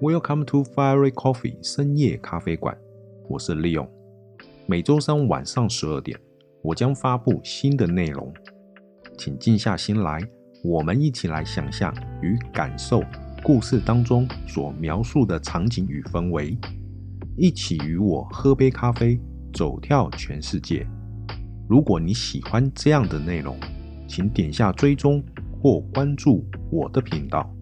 Welcome to Fiery Coffee 深夜咖啡馆，我是利用。每周三晚上十二点，我将发布新的内容，请静下心来，我们一起来想象与感受故事当中所描述的场景与氛围，一起与我喝杯咖啡，走跳全世界。如果你喜欢这样的内容，请点下追踪或关注我的频道。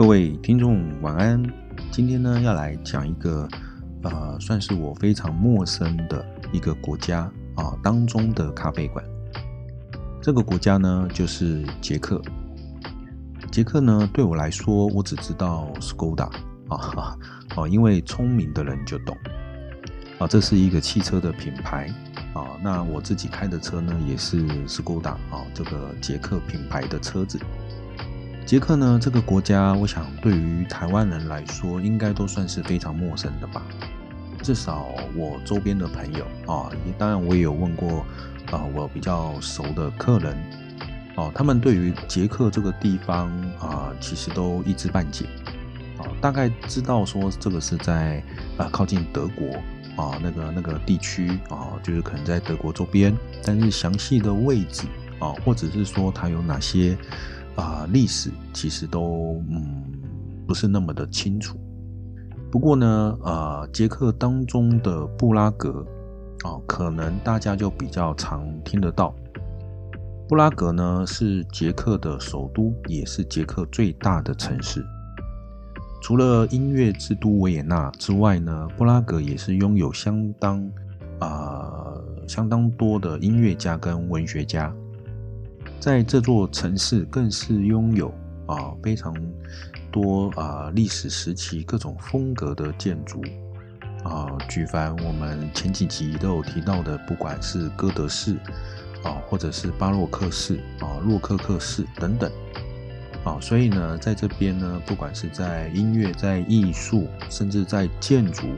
各位听众晚安，今天呢要来讲一个呃，算是我非常陌生的一个国家啊当中的咖啡馆。这个国家呢就是捷克。捷克呢对我来说，我只知道 Skoda 啊，哦，因为聪明的人就懂啊，这是一个汽车的品牌啊。那我自己开的车呢也是 Skoda 啊，这个捷克品牌的车子。捷克呢，这个国家，我想对于台湾人来说，应该都算是非常陌生的吧。至少我周边的朋友啊，当然我也有问过啊，我比较熟的客人哦，他们对于捷克这个地方啊，其实都一知半解啊，大概知道说这个是在啊靠近德国啊那个那个地区啊，就是可能在德国周边，但是详细的位置啊，或者是说它有哪些。啊，历史其实都嗯不是那么的清楚。不过呢，呃，捷克当中的布拉格啊，可能大家就比较常听得到。布拉格呢是捷克的首都，也是捷克最大的城市。除了音乐之都维也纳之外呢，布拉格也是拥有相当啊相当多的音乐家跟文学家。在这座城市，更是拥有啊非常多啊历史时期各种风格的建筑啊，举凡我们前几集都有提到的，不管是哥德式啊，或者是巴洛克式啊、洛可可式等等啊，所以呢，在这边呢，不管是在音乐、在艺术，甚至在建筑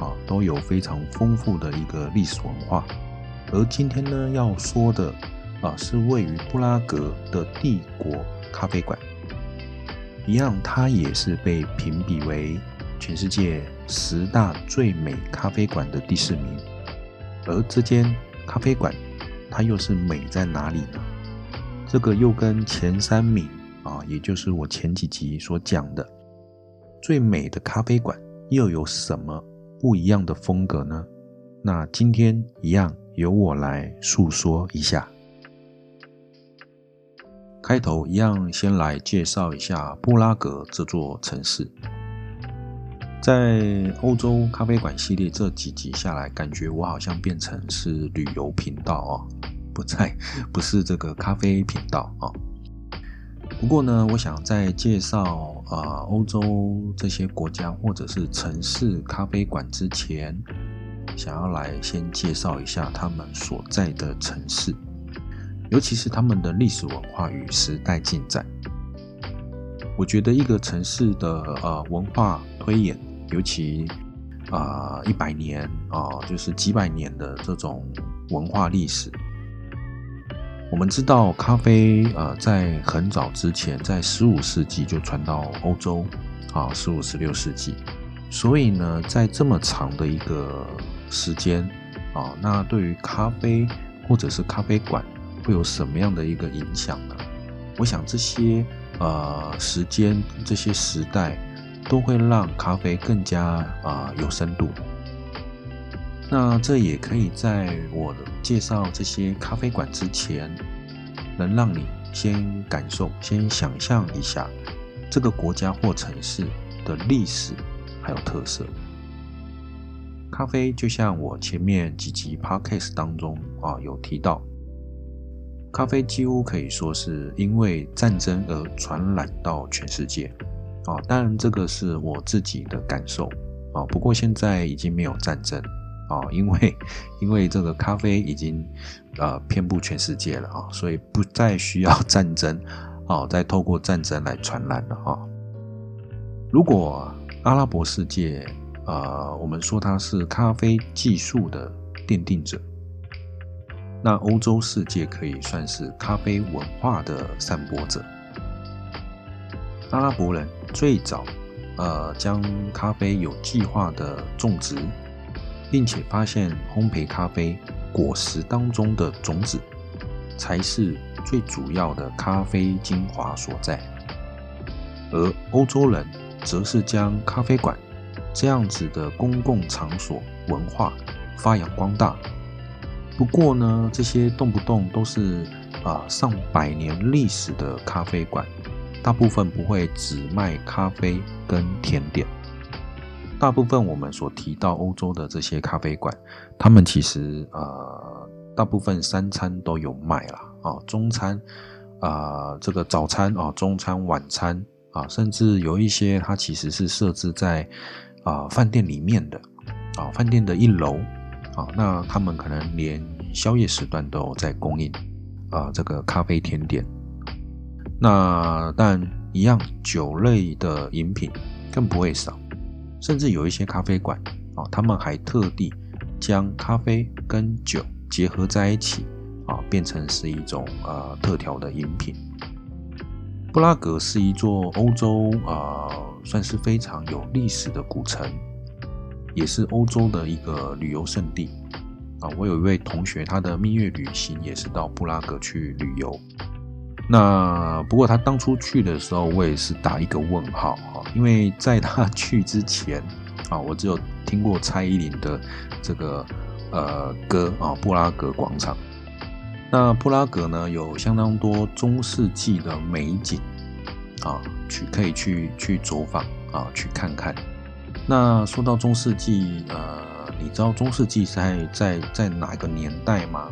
啊，都有非常丰富的一个历史文化。而今天呢，要说的。啊，是位于布拉格的帝国咖啡馆，一样，它也是被评比为全世界十大最美咖啡馆的第四名。而这间咖啡馆，它又是美在哪里呢？这个又跟前三名啊，也就是我前几集所讲的最美的咖啡馆，又有什么不一样的风格呢？那今天一样由我来诉说一下。开头一样，先来介绍一下布拉格这座城市。在欧洲咖啡馆系列这几集下来，感觉我好像变成是旅游频道哦，不在，不是这个咖啡频道啊。不过呢，我想在介绍啊欧洲这些国家或者是城市咖啡馆之前，想要来先介绍一下他们所在的城市。尤其是他们的历史文化与时代进展，我觉得一个城市的呃文化推演，尤其啊一百年啊就是几百年的这种文化历史，我们知道咖啡呃在很早之前，在十五世纪就传到欧洲啊十五十六世纪，所以呢在这么长的一个时间啊，那对于咖啡或者是咖啡馆。会有什么样的一个影响呢？我想这些呃时间、这些时代都会让咖啡更加啊有深度。那这也可以在我介绍这些咖啡馆之前，能让你先感受、先想象一下这个国家或城市的历史还有特色。咖啡就像我前面几集 podcast 当中啊有提到。咖啡几乎可以说是因为战争而传染到全世界，啊，当然这个是我自己的感受，啊，不过现在已经没有战争，啊，因为因为这个咖啡已经呃遍布全世界了啊，所以不再需要战争，啊，再透过战争来传染了啊。如果阿拉伯世界，呃，我们说它是咖啡技术的奠定者。那欧洲世界可以算是咖啡文化的散播者。阿拉伯人最早呃将咖啡有计划的种植，并且发现烘焙咖啡果实当中的种子才是最主要的咖啡精华所在，而欧洲人则是将咖啡馆这样子的公共场所文化发扬光大。不过呢，这些动不动都是啊上百年历史的咖啡馆，大部分不会只卖咖啡跟甜点。大部分我们所提到欧洲的这些咖啡馆，他们其实呃大部分三餐都有卖啦，啊，中餐啊这个早餐啊中餐晚餐啊，甚至有一些它其实是设置在啊饭店里面的啊饭店的一楼。啊，那他们可能连宵夜时段都在供应啊，这个咖啡甜点。那但一样酒类的饮品更不会少，甚至有一些咖啡馆啊，他们还特地将咖啡跟酒结合在一起啊，变成是一种呃特调的饮品。布拉格是一座欧洲啊，算是非常有历史的古城。也是欧洲的一个旅游胜地啊！我有一位同学，他的蜜月旅行也是到布拉格去旅游。那不过他当初去的时候，我也是打一个问号哈，因为在他去之前啊，我只有听过蔡依林的这个呃歌啊，《布拉格广场》。那布拉格呢，有相当多中世纪的美景啊，去可以去去走访啊，去看看。那说到中世纪，呃，你知道中世纪在在在哪个年代吗？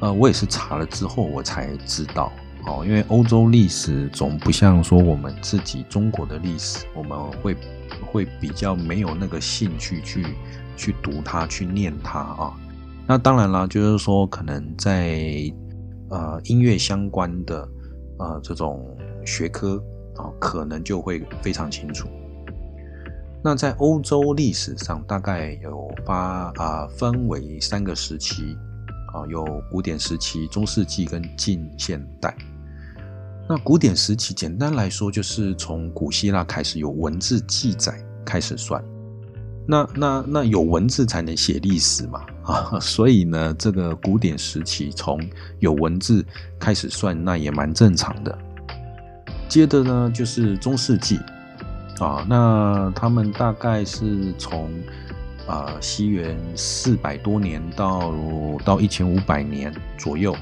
呃，我也是查了之后我才知道，哦，因为欧洲历史总不像说我们自己中国的历史，我们会会比较没有那个兴趣去去读它、去念它啊。那当然啦，就是说可能在呃音乐相关的呃这种学科啊，可能就会非常清楚。那在欧洲历史上，大概有八啊分为三个时期啊，有古典时期、中世纪跟近现代。那古典时期，简单来说就是从古希腊开始有文字记载开始算。那那那有文字才能写历史嘛 啊，所以呢，这个古典时期从有文字开始算，那也蛮正常的。接着呢，就是中世纪。啊，那他们大概是从啊西元四百多年到到一千五百年左右，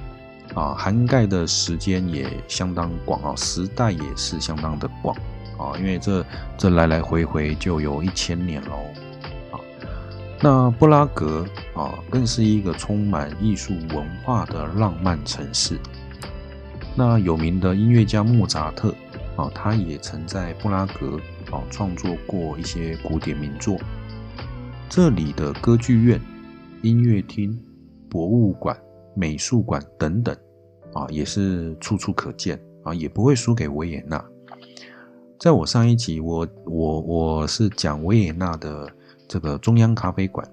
啊，涵盖的时间也相当广啊，时代也是相当的广啊，因为这这来来回回就有一千年喽啊。那布拉格啊，更是一个充满艺术文化的浪漫城市。那有名的音乐家莫扎特啊，他也曾在布拉格。啊，创作过一些古典名作。这里的歌剧院、音乐厅、博物馆、美术馆等等，啊，也是处处可见啊，也不会输给维也纳。在我上一集，我我我是讲维也纳的这个中央咖啡馆，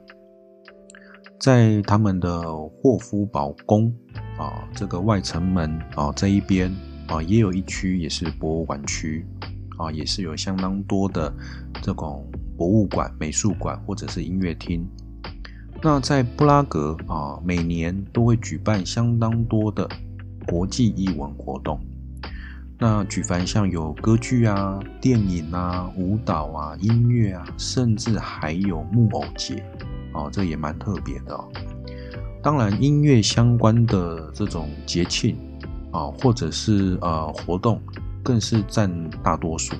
在他们的霍夫堡宫啊，这个外城门啊这一边啊，也有一区也是博物馆区。啊，也是有相当多的这种博物馆、美术馆或者是音乐厅。那在布拉格啊，每年都会举办相当多的国际艺文活动。那举凡像有歌剧啊、电影啊、舞蹈啊、音乐啊，甚至还有木偶节，哦，这也蛮特别的。当然，音乐相关的这种节庆啊，或者是呃活动。更是占大多数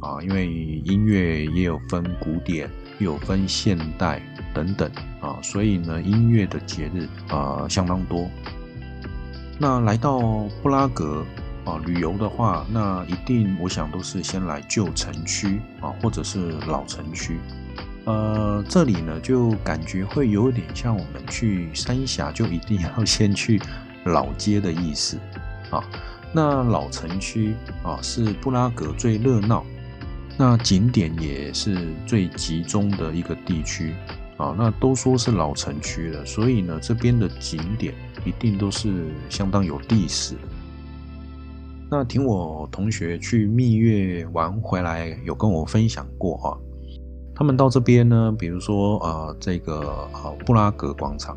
啊，因为音乐也有分古典，有分现代等等啊，所以呢，音乐的节日啊相当多。那来到布拉格啊旅游的话，那一定我想都是先来旧城区啊，或者是老城区。呃，这里呢就感觉会有点像我们去三峡，就一定要先去老街的意思啊。那老城区啊，是布拉格最热闹，那景点也是最集中的一个地区啊。那都说是老城区了，所以呢，这边的景点一定都是相当有历史。那听我同学去蜜月玩回来，有跟我分享过啊，他们到这边呢，比如说呃这个呃布拉格广场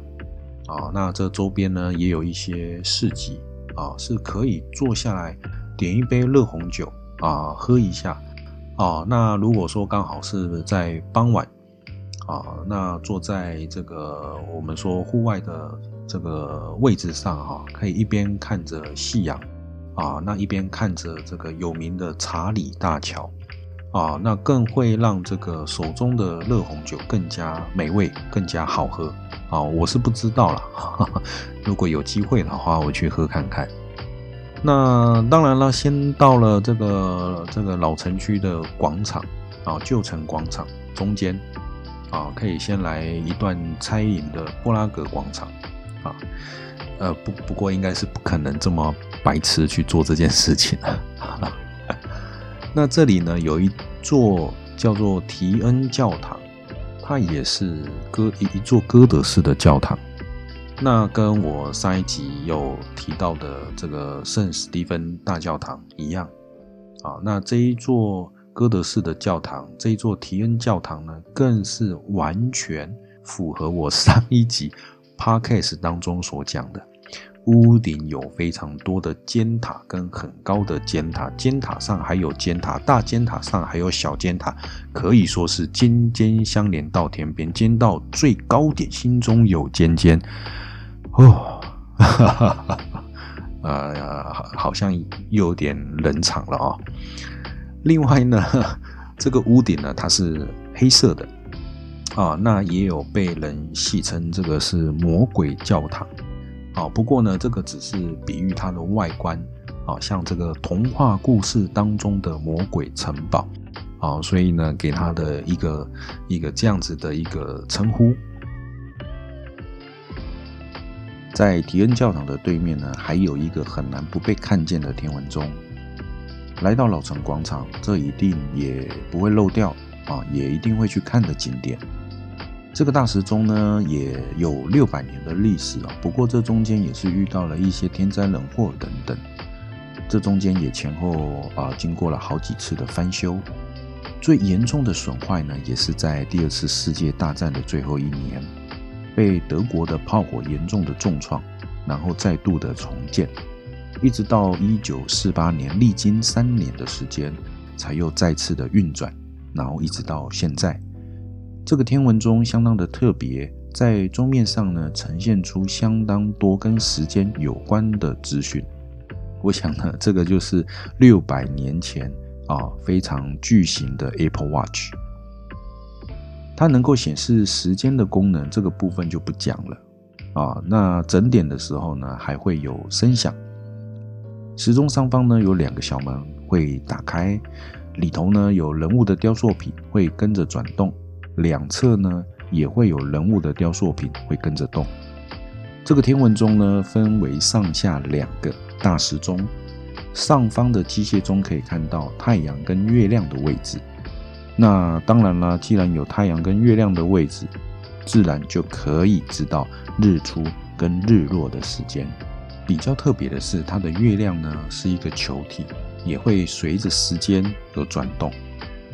啊，那这周边呢也有一些市集啊，是可以坐下来点一杯热红酒啊喝一下啊。那如果说刚好是在傍晚啊，那坐在这个我们说户外的这个位置上哈，可以一边看着夕阳。啊，那一边看着这个有名的查理大桥，啊，那更会让这个手中的热红酒更加美味，更加好喝。啊，我是不知道了，如果有机会的话，我去喝看看。那当然了，先到了这个这个老城区的广场，啊，旧城广场中间，啊，可以先来一段餐饮的布拉格广场，啊。呃，不，不过应该是不可能这么白痴去做这件事情了。那这里呢，有一座叫做提恩教堂，它也是哥一一座哥德式的教堂。那跟我上一集有提到的这个圣史蒂芬大教堂一样啊。那这一座哥德式的教堂，这一座提恩教堂呢，更是完全符合我上一集。Podcast 当中所讲的，屋顶有非常多的尖塔跟很高的尖塔，尖塔上还有尖塔，大尖塔上还有小尖塔，可以说是尖尖相连到天边，尖到最高点，心中有尖尖。哦，哈哈哈哈呃，好像又有点冷场了啊。另外呢，这个屋顶呢，它是黑色的。啊，那也有被人戏称这个是魔鬼教堂，啊，不过呢，这个只是比喻它的外观，啊，像这个童话故事当中的魔鬼城堡，啊，所以呢，给它的一个一个这样子的一个称呼。在提恩教堂的对面呢，还有一个很难不被看见的天文钟。来到老城广场，这一定也不会漏掉，啊，也一定会去看的景点。这个大时钟呢，也有六百年的历史啊。不过这中间也是遇到了一些天灾人祸等等，这中间也前后啊经过了好几次的翻修。最严重的损坏呢，也是在第二次世界大战的最后一年，被德国的炮火严重的重创，然后再度的重建，一直到一九四八年，历经三年的时间，才又再次的运转，然后一直到现在。这个天文钟相当的特别，在钟面上呢呈现出相当多跟时间有关的资讯。我想呢，这个就是六百年前啊非常巨型的 Apple Watch，它能够显示时间的功能，这个部分就不讲了啊。那整点的时候呢，还会有声响。时钟上方呢有两个小门会打开，里头呢有人物的雕塑品会跟着转动。两侧呢也会有人物的雕塑品会跟着动。这个天文钟呢分为上下两个大时钟，上方的机械钟可以看到太阳跟月亮的位置。那当然啦，既然有太阳跟月亮的位置，自然就可以知道日出跟日落的时间。比较特别的是，它的月亮呢是一个球体，也会随着时间而转动。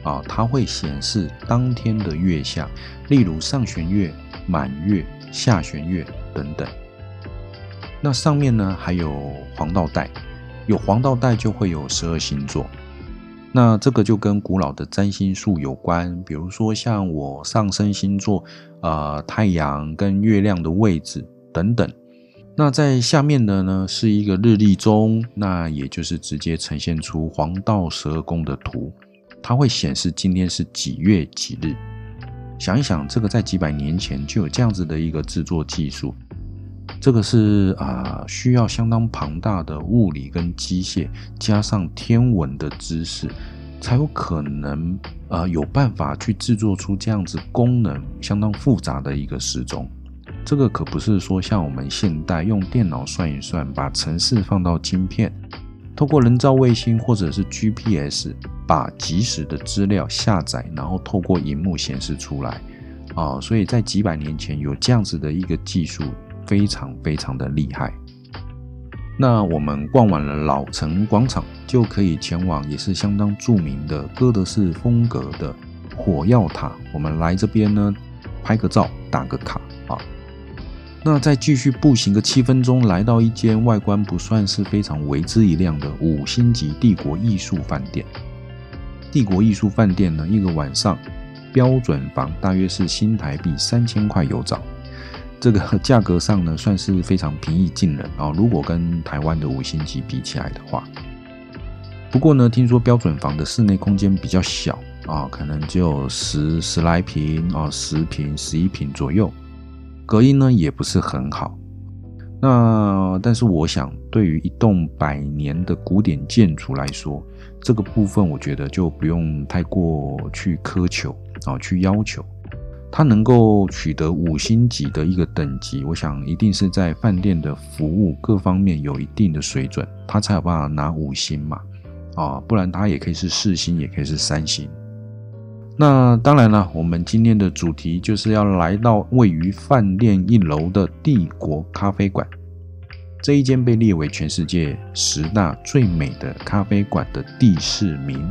啊，它会显示当天的月相，例如上弦月、满月、下弦月等等。那上面呢还有黄道带，有黄道带就会有十二星座。那这个就跟古老的占星术有关，比如说像我上升星座，呃，太阳跟月亮的位置等等。那在下面的呢是一个日历钟，那也就是直接呈现出黄道十二宫的图。它会显示今天是几月几日。想一想，这个在几百年前就有这样子的一个制作技术，这个是啊需要相当庞大的物理跟机械，加上天文的知识，才有可能啊有办法去制作出这样子功能相当复杂的一个时钟。这个可不是说像我们现代用电脑算一算，把程式放到晶片。透过人造卫星或者是 GPS 把即时的资料下载，然后透过荧幕显示出来，啊，所以在几百年前有这样子的一个技术，非常非常的厉害。那我们逛完了老城广场，就可以前往也是相当著名的哥德式风格的火药塔。我们来这边呢，拍个照，打个卡。那再继续步行个七分钟，来到一间外观不算是非常为之一亮的五星级帝国艺术饭店。帝国艺术饭店呢，一个晚上标准房大约是新台币三千块有找。这个价格上呢，算是非常平易近人啊。如果跟台湾的五星级比起来的话，不过呢，听说标准房的室内空间比较小啊，可能只有十十来平啊，十平、十一平左右，隔音呢也不是很好。那但是我想，对于一栋百年的古典建筑来说，这个部分我觉得就不用太过去苛求啊，去要求。它能够取得五星级的一个等级，我想一定是在饭店的服务各方面有一定的水准，它才有办法拿五星嘛，啊，不然它也可以是四星，也可以是三星。那当然了，我们今天的主题就是要来到位于饭店一楼的帝国咖啡馆，这一间被列为全世界十大最美的咖啡馆的第四名，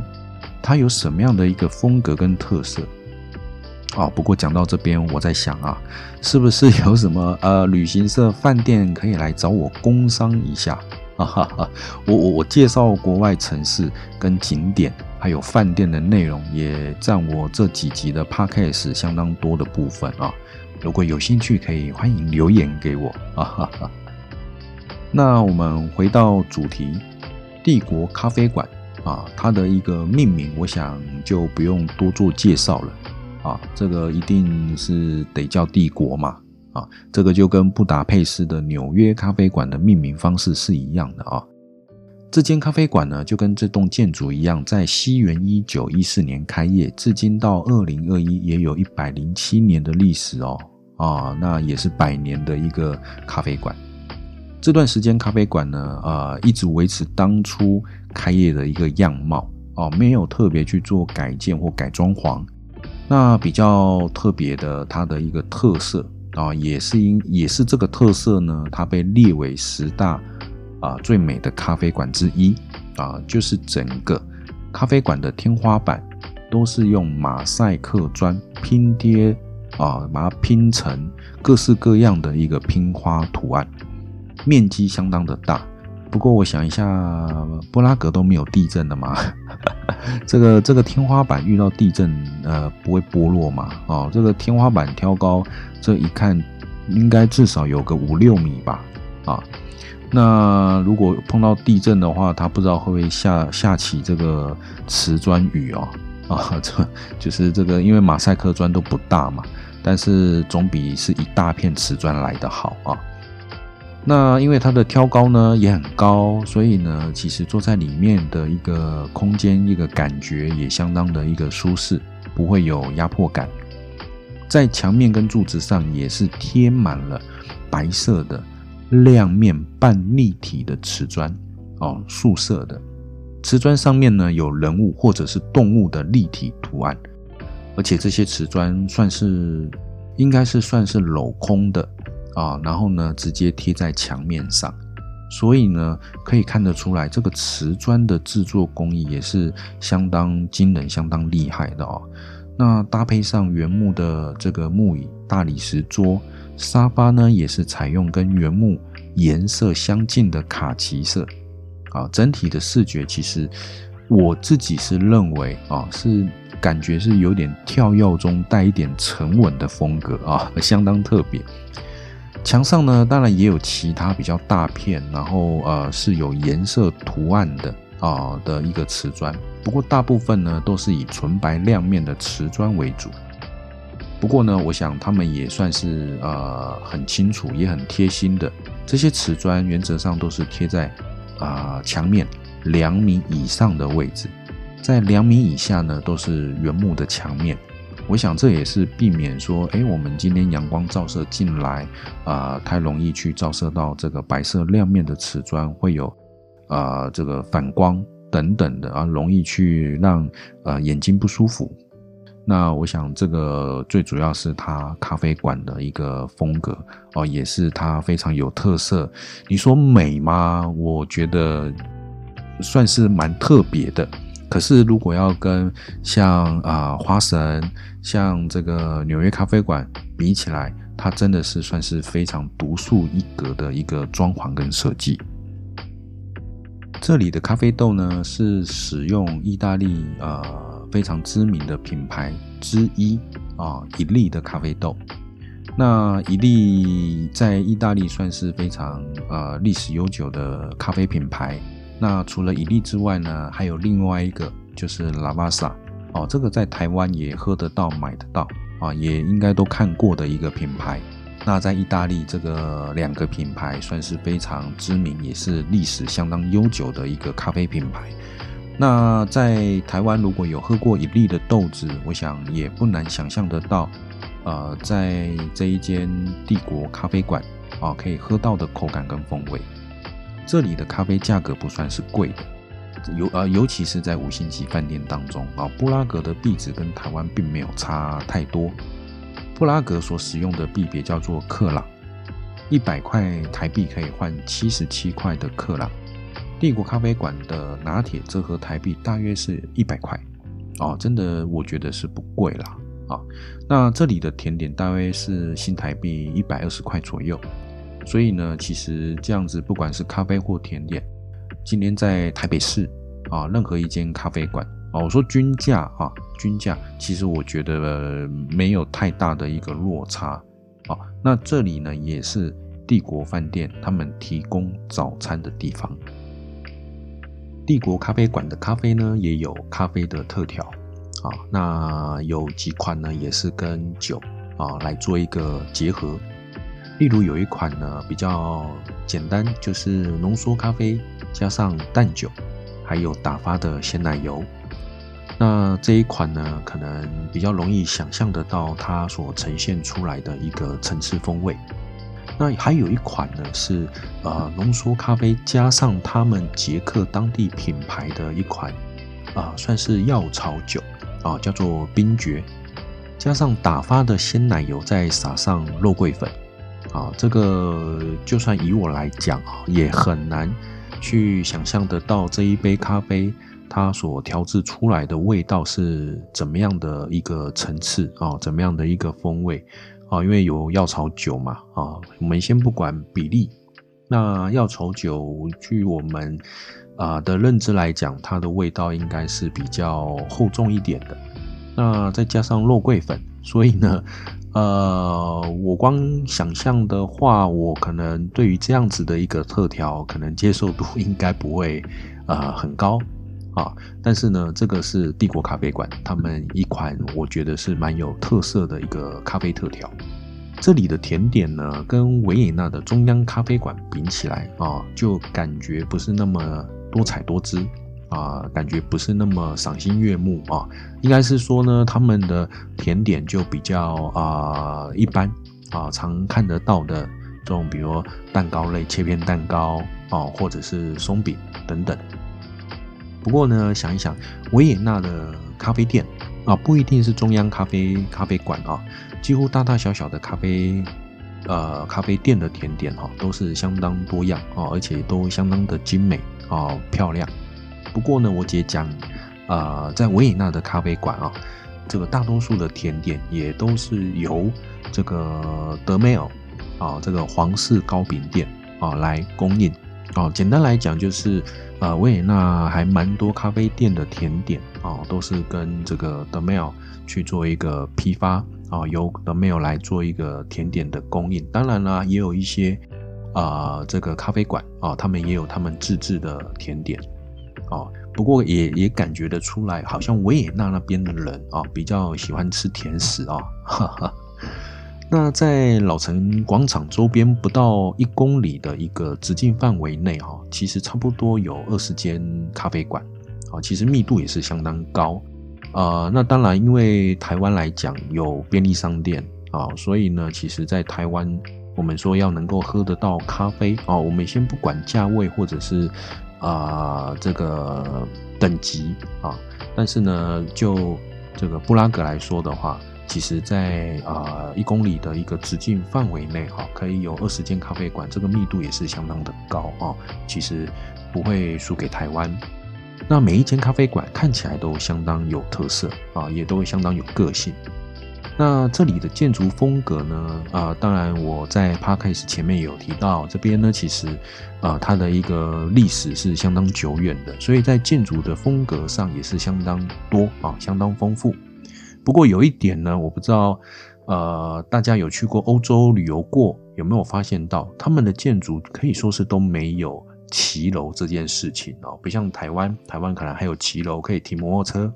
它有什么样的一个风格跟特色？啊，不过讲到这边，我在想啊，是不是有什么呃旅行社、饭店可以来找我工商一下？哈哈，我我我介绍国外城市跟景点，还有饭店的内容，也占我这几集的 podcast 相当多的部分啊。如果有兴趣，可以欢迎留言给我啊。哈哈。那我们回到主题，帝国咖啡馆啊，它的一个命名，我想就不用多做介绍了。啊，这个一定是得叫帝国嘛？啊，这个就跟布达佩斯的纽约咖啡馆的命名方式是一样的啊。这间咖啡馆呢，就跟这栋建筑一样，在西元一九一四年开业，至今到二零二一也有一百零七年的历史哦。啊，那也是百年的一个咖啡馆。这段时间，咖啡馆呢，啊，一直维持当初开业的一个样貌哦，没有特别去做改建或改装潢。那比较特别的，它的一个特色啊，也是因也是这个特色呢，它被列为十大啊最美的咖啡馆之一啊，就是整个咖啡馆的天花板都是用马赛克砖拼贴啊，把它拼成各式各样的一个拼花图案，面积相当的大。不过我想一下，布拉格都没有地震的嘛，这个这个天花板遇到地震，呃，不会剥落嘛？哦，这个天花板挑高，这一看应该至少有个五六米吧？啊，那如果碰到地震的话，它不知道会不会下下起这个瓷砖雨哦？啊，这就是这个，因为马赛克砖都不大嘛，但是总比是一大片瓷砖来的好啊。那因为它的挑高呢也很高，所以呢，其实坐在里面的一个空间，一个感觉也相当的一个舒适，不会有压迫感。在墙面跟柱子上也是贴满了白色的亮面半立体的瓷砖哦，素色的瓷砖上面呢有人物或者是动物的立体图案，而且这些瓷砖算是应该是算是镂空的。啊，然后呢，直接贴在墙面上，所以呢，可以看得出来，这个瓷砖的制作工艺也是相当惊人、相当厉害的哦。那搭配上原木的这个木椅、大理石桌、沙发呢，也是采用跟原木颜色相近的卡其色。啊，整体的视觉其实我自己是认为啊，是感觉是有点跳跃中带一点沉稳的风格啊，相当特别。墙上呢，当然也有其他比较大片，然后呃是有颜色图案的啊的一个瓷砖，不过大部分呢都是以纯白亮面的瓷砖为主。不过呢，我想他们也算是呃很清楚，也很贴心的。这些瓷砖原则上都是贴在啊墙面两米以上的位置，在两米以下呢都是原木的墙面。我想这也是避免说，哎，我们今天阳光照射进来，啊，太容易去照射到这个白色亮面的瓷砖，会有，啊，这个反光等等的啊，容易去让呃眼睛不舒服。那我想这个最主要是它咖啡馆的一个风格哦，也是它非常有特色。你说美吗？我觉得算是蛮特别的。可是如果要跟像啊花神、像这个纽约咖啡馆比起来，它真的是算是非常独树一格的一个装潢跟设计。这里的咖啡豆呢，是使用意大利呃非常知名的品牌之一啊，伊利的咖啡豆。那伊利在意大利算是非常呃历史悠久的咖啡品牌。那除了伊利之外呢，还有另外一个就是拉瓦萨哦，这个在台湾也喝得到、买得到啊，也应该都看过的一个品牌。那在意大利，这个两个品牌算是非常知名，也是历史相当悠久的一个咖啡品牌。那在台湾，如果有喝过一粒的豆子，我想也不难想象得到，呃，在这一间帝国咖啡馆啊，可以喝到的口感跟风味。这里的咖啡价格不算是贵的，尤呃，尤其是在五星级饭店当中啊，布拉格的币值跟台湾并没有差太多。布拉格所使用的币别叫做克朗，一百块台币可以换七十七块的克朗。帝国咖啡馆的拿铁折合台币大约是一百块，哦，真的我觉得是不贵啦。啊。那这里的甜点大约是新台币一百二十块左右，所以呢，其实这样子不管是咖啡或甜点，今天在台北市啊，任何一间咖啡馆。哦，我说均价啊，均价其实我觉得没有太大的一个落差。哦，那这里呢也是帝国饭店他们提供早餐的地方。帝国咖啡馆的咖啡呢也有咖啡的特调啊，那有几款呢也是跟酒啊来做一个结合。例如有一款呢比较简单，就是浓缩咖啡加上淡酒，还有打发的鲜奶油。那这一款呢，可能比较容易想象得到它所呈现出来的一个层次风味。那还有一款呢，是呃浓缩咖啡加上他们捷克当地品牌的一款啊，算是药草酒啊，叫做冰爵，加上打发的鲜奶油，再撒上肉桂粉啊，这个就算以我来讲啊，也很难去想象得到这一杯咖啡。它所调制出来的味道是怎么样的一个层次啊？怎么样的一个风味啊？因为有药草酒嘛啊，我们先不管比例。那药草酒，据我们啊的认知来讲，它的味道应该是比较厚重一点的。那再加上肉桂粉，所以呢，呃，我光想象的话，我可能对于这样子的一个特调，可能接受度 应该不会啊很高。啊，但是呢，这个是帝国咖啡馆他们一款我觉得是蛮有特色的一个咖啡特调。这里的甜点呢，跟维也纳的中央咖啡馆比起来啊，就感觉不是那么多彩多姿啊，感觉不是那么赏心悦目啊。应该是说呢，他们的甜点就比较啊一般啊，常看得到的这种，比如蛋糕类切片蛋糕啊，或者是松饼等等。不过呢，想一想，维也纳的咖啡店啊，不一定是中央咖啡咖啡馆啊，几乎大大小小的咖啡呃咖啡店的甜点哈，都是相当多样啊，而且都相当的精美啊漂亮。不过呢，我姐讲啊，在维也纳的咖啡馆啊，这个大多数的甜点也都是由这个德梅尔啊这个皇室糕饼店啊来供应啊。简单来讲就是。呃，维也纳还蛮多咖啡店的甜点啊，都是跟这个 The Mail 去做一个批发啊，由 The Mail 来做一个甜点的供应。当然啦，也有一些啊，这个咖啡馆啊，他们也有他们自制的甜点啊。不过也也感觉得出来，好像维也纳那边的人啊，比较喜欢吃甜食啊。哈哈。那在老城广场周边不到一公里的一个直径范围内，哈，其实差不多有二十间咖啡馆，啊，其实密度也是相当高，呃，那当然，因为台湾来讲有便利商店啊，所以呢，其实在台湾，我们说要能够喝得到咖啡啊，我们先不管价位或者是啊这个等级啊，但是呢，就这个布拉格来说的话，其实在啊一公里的一个直径范围内哈，可以有二十间咖啡馆，这个密度也是相当的高啊。其实不会输给台湾。那每一间咖啡馆看起来都相当有特色啊，也都相当有个性。那这里的建筑风格呢？啊，当然我在 p a r k a s 前面有提到，这边呢其实啊它的一个历史是相当久远的，所以在建筑的风格上也是相当多啊，相当丰富。不过有一点呢，我不知道呃大家有去过欧洲旅游过，有没有发现到他们的建筑可以说是都没有骑楼这件事情哦，不像台湾，台湾可能还有骑楼可以停摩托车。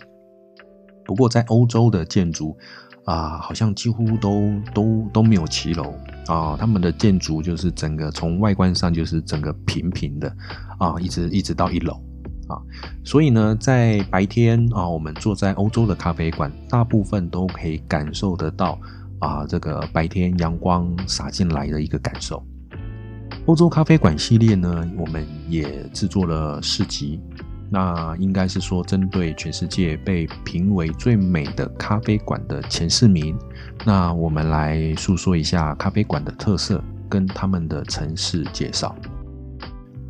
不过在欧洲的建筑。啊，好像几乎都都都没有骑楼啊，他们的建筑就是整个从外观上就是整个平平的啊，一直一直到一楼啊，所以呢，在白天啊，我们坐在欧洲的咖啡馆，大部分都可以感受得到啊，这个白天阳光洒进来的一个感受。欧洲咖啡馆系列呢，我们也制作了四集。那应该是说，针对全世界被评为最美的咖啡馆的前四名，那我们来诉说一下咖啡馆的特色跟他们的城市介绍。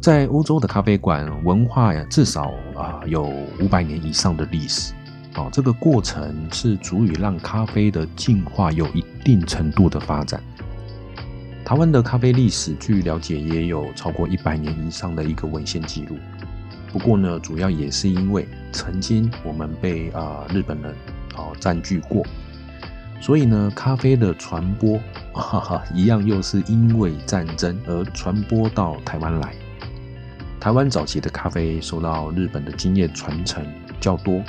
在欧洲的咖啡馆文化呀，至少啊有五百年以上的历史哦。这个过程是足以让咖啡的进化有一定程度的发展。台湾的咖啡历史，据了解也有超过一百年以上的一个文献记录。不过呢，主要也是因为曾经我们被啊日本人哦占据过，所以呢，咖啡的传播哈哈一样又是因为战争而传播到台湾来。台湾早期的咖啡受到日本的经验传承较多，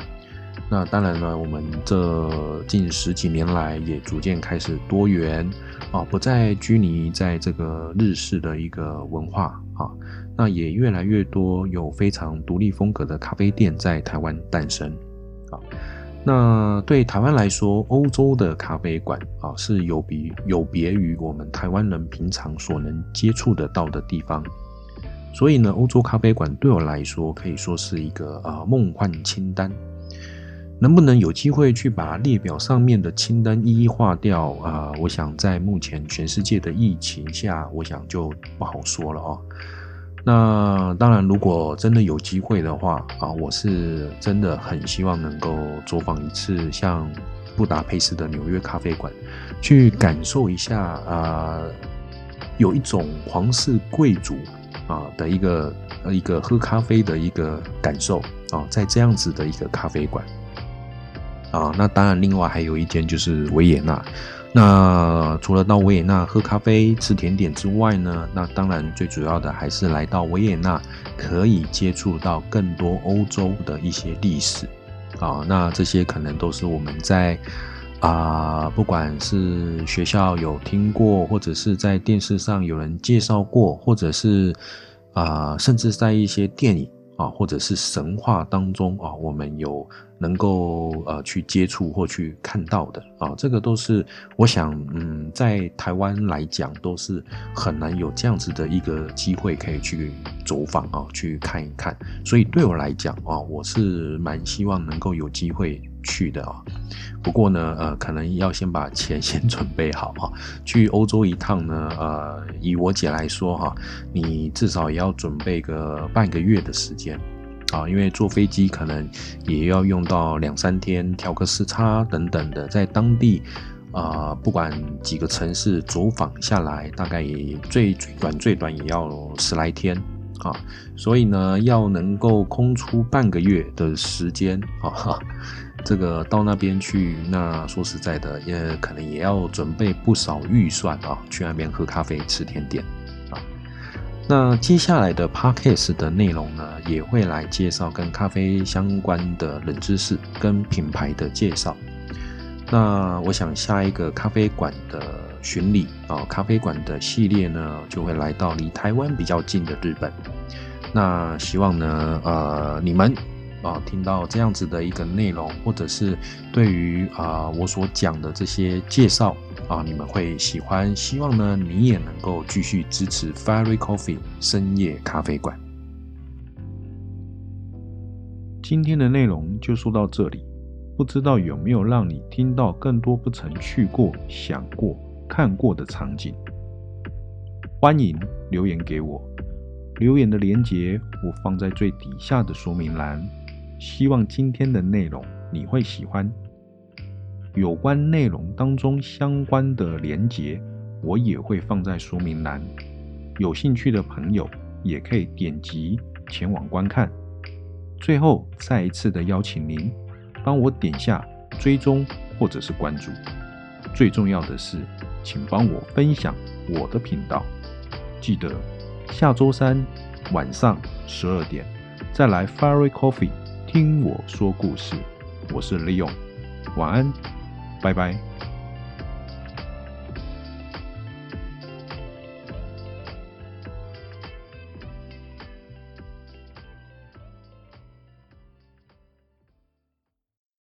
那当然了，我们这近十几年来也逐渐开始多元啊，不再拘泥在这个日式的一个文化啊。那也越来越多有非常独立风格的咖啡店在台湾诞生，啊，那对台湾来说，欧洲的咖啡馆啊是有比有别于我们台湾人平常所能接触得到的地方，所以呢，欧洲咖啡馆对我来说可以说是一个啊梦幻清单，能不能有机会去把列表上面的清单一一划掉啊？我想在目前全世界的疫情下，我想就不好说了哦。那当然，如果真的有机会的话啊，我是真的很希望能够走访一次像布达佩斯的纽约咖啡馆，去感受一下啊，有一种皇室贵族啊的一个一个喝咖啡的一个感受啊，在这样子的一个咖啡馆啊，那当然，另外还有一间就是维也纳。那除了到维也纳喝咖啡、吃甜点之外呢？那当然最主要的还是来到维也纳，可以接触到更多欧洲的一些历史啊。那这些可能都是我们在啊，不管是学校有听过，或者是在电视上有人介绍过，或者是啊，甚至在一些电影啊，或者是神话当中啊，我们有。能够呃去接触或去看到的啊，这个都是我想嗯，在台湾来讲都是很难有这样子的一个机会可以去走访啊，去看一看。所以对我来讲啊，我是蛮希望能够有机会去的啊。不过呢，呃，可能要先把钱 先准备好啊。去欧洲一趟呢，呃，以我姐来说哈，你至少也要准备个半个月的时间。啊，因为坐飞机可能也要用到两三天，调个时差等等的，在当地，啊，不管几个城市走访下来，大概也最最短最短也要十来天啊，所以呢，要能够空出半个月的时间啊，这个到那边去，那说实在的，也可能也要准备不少预算啊，去那边喝咖啡吃甜点啊。那接下来的 podcast 的内容呢，也会来介绍跟咖啡相关的冷知识跟品牌的介绍。那我想下一个咖啡馆的巡礼啊，咖啡馆的系列呢，就会来到离台湾比较近的日本。那希望呢，呃，你们啊听到这样子的一个内容，或者是对于啊我所讲的这些介绍。啊，你们会喜欢，希望呢，你也能够继续支持 Fairy Coffee 深夜咖啡馆。今天的内容就说到这里，不知道有没有让你听到更多不曾去过、想过、看过的场景？欢迎留言给我，留言的链接我放在最底下的说明栏。希望今天的内容你会喜欢。有关内容当中相关的连接，我也会放在说明栏。有兴趣的朋友也可以点击前往观看。最后再一次的邀请您，帮我点下追踪或者是关注。最重要的是，请帮我分享我的频道。记得下周三晚上十二点再来 Fairy Coffee 听我说故事。我是李勇晚安，拜拜。